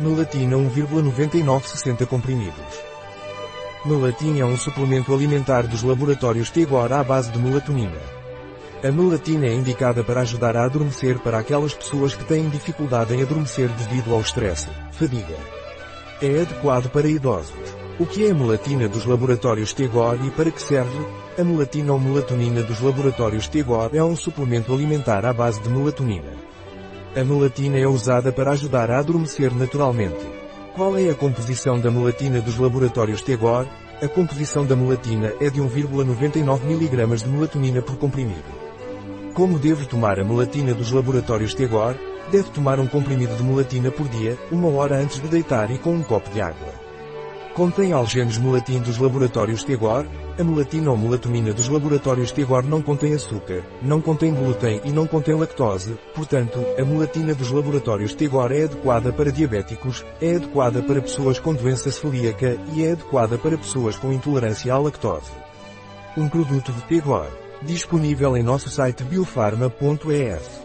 Melatina 1,9960 comprimidos. Melatina é um suplemento alimentar dos laboratórios Tegor à base de melatonina. A melatina é indicada para ajudar a adormecer para aquelas pessoas que têm dificuldade em adormecer devido ao estresse, fadiga. É adequado para idosos. O que é a melatina dos laboratórios Tegor e para que serve? A melatina ou melatonina dos laboratórios Tegor é um suplemento alimentar à base de melatonina. A melatina é usada para ajudar a adormecer naturalmente. Qual é a composição da melatina dos laboratórios Tegor? A composição da melatina é de 1,99 mg de melatonina por comprimido. Como devo tomar a melatina dos laboratórios Tegor? Deve tomar um comprimido de melatina por dia, uma hora antes de deitar e com um copo de água. Contém algenos melatin dos laboratórios Tegor? A melatina ou melatonina dos laboratórios Tegor não contém açúcar, não contém glúten e não contém lactose, portanto, a melatina dos laboratórios Tegor é adequada para diabéticos, é adequada para pessoas com doença celíaca e é adequada para pessoas com intolerância à lactose. Um produto de Tegor. Disponível em nosso site biofarma.es.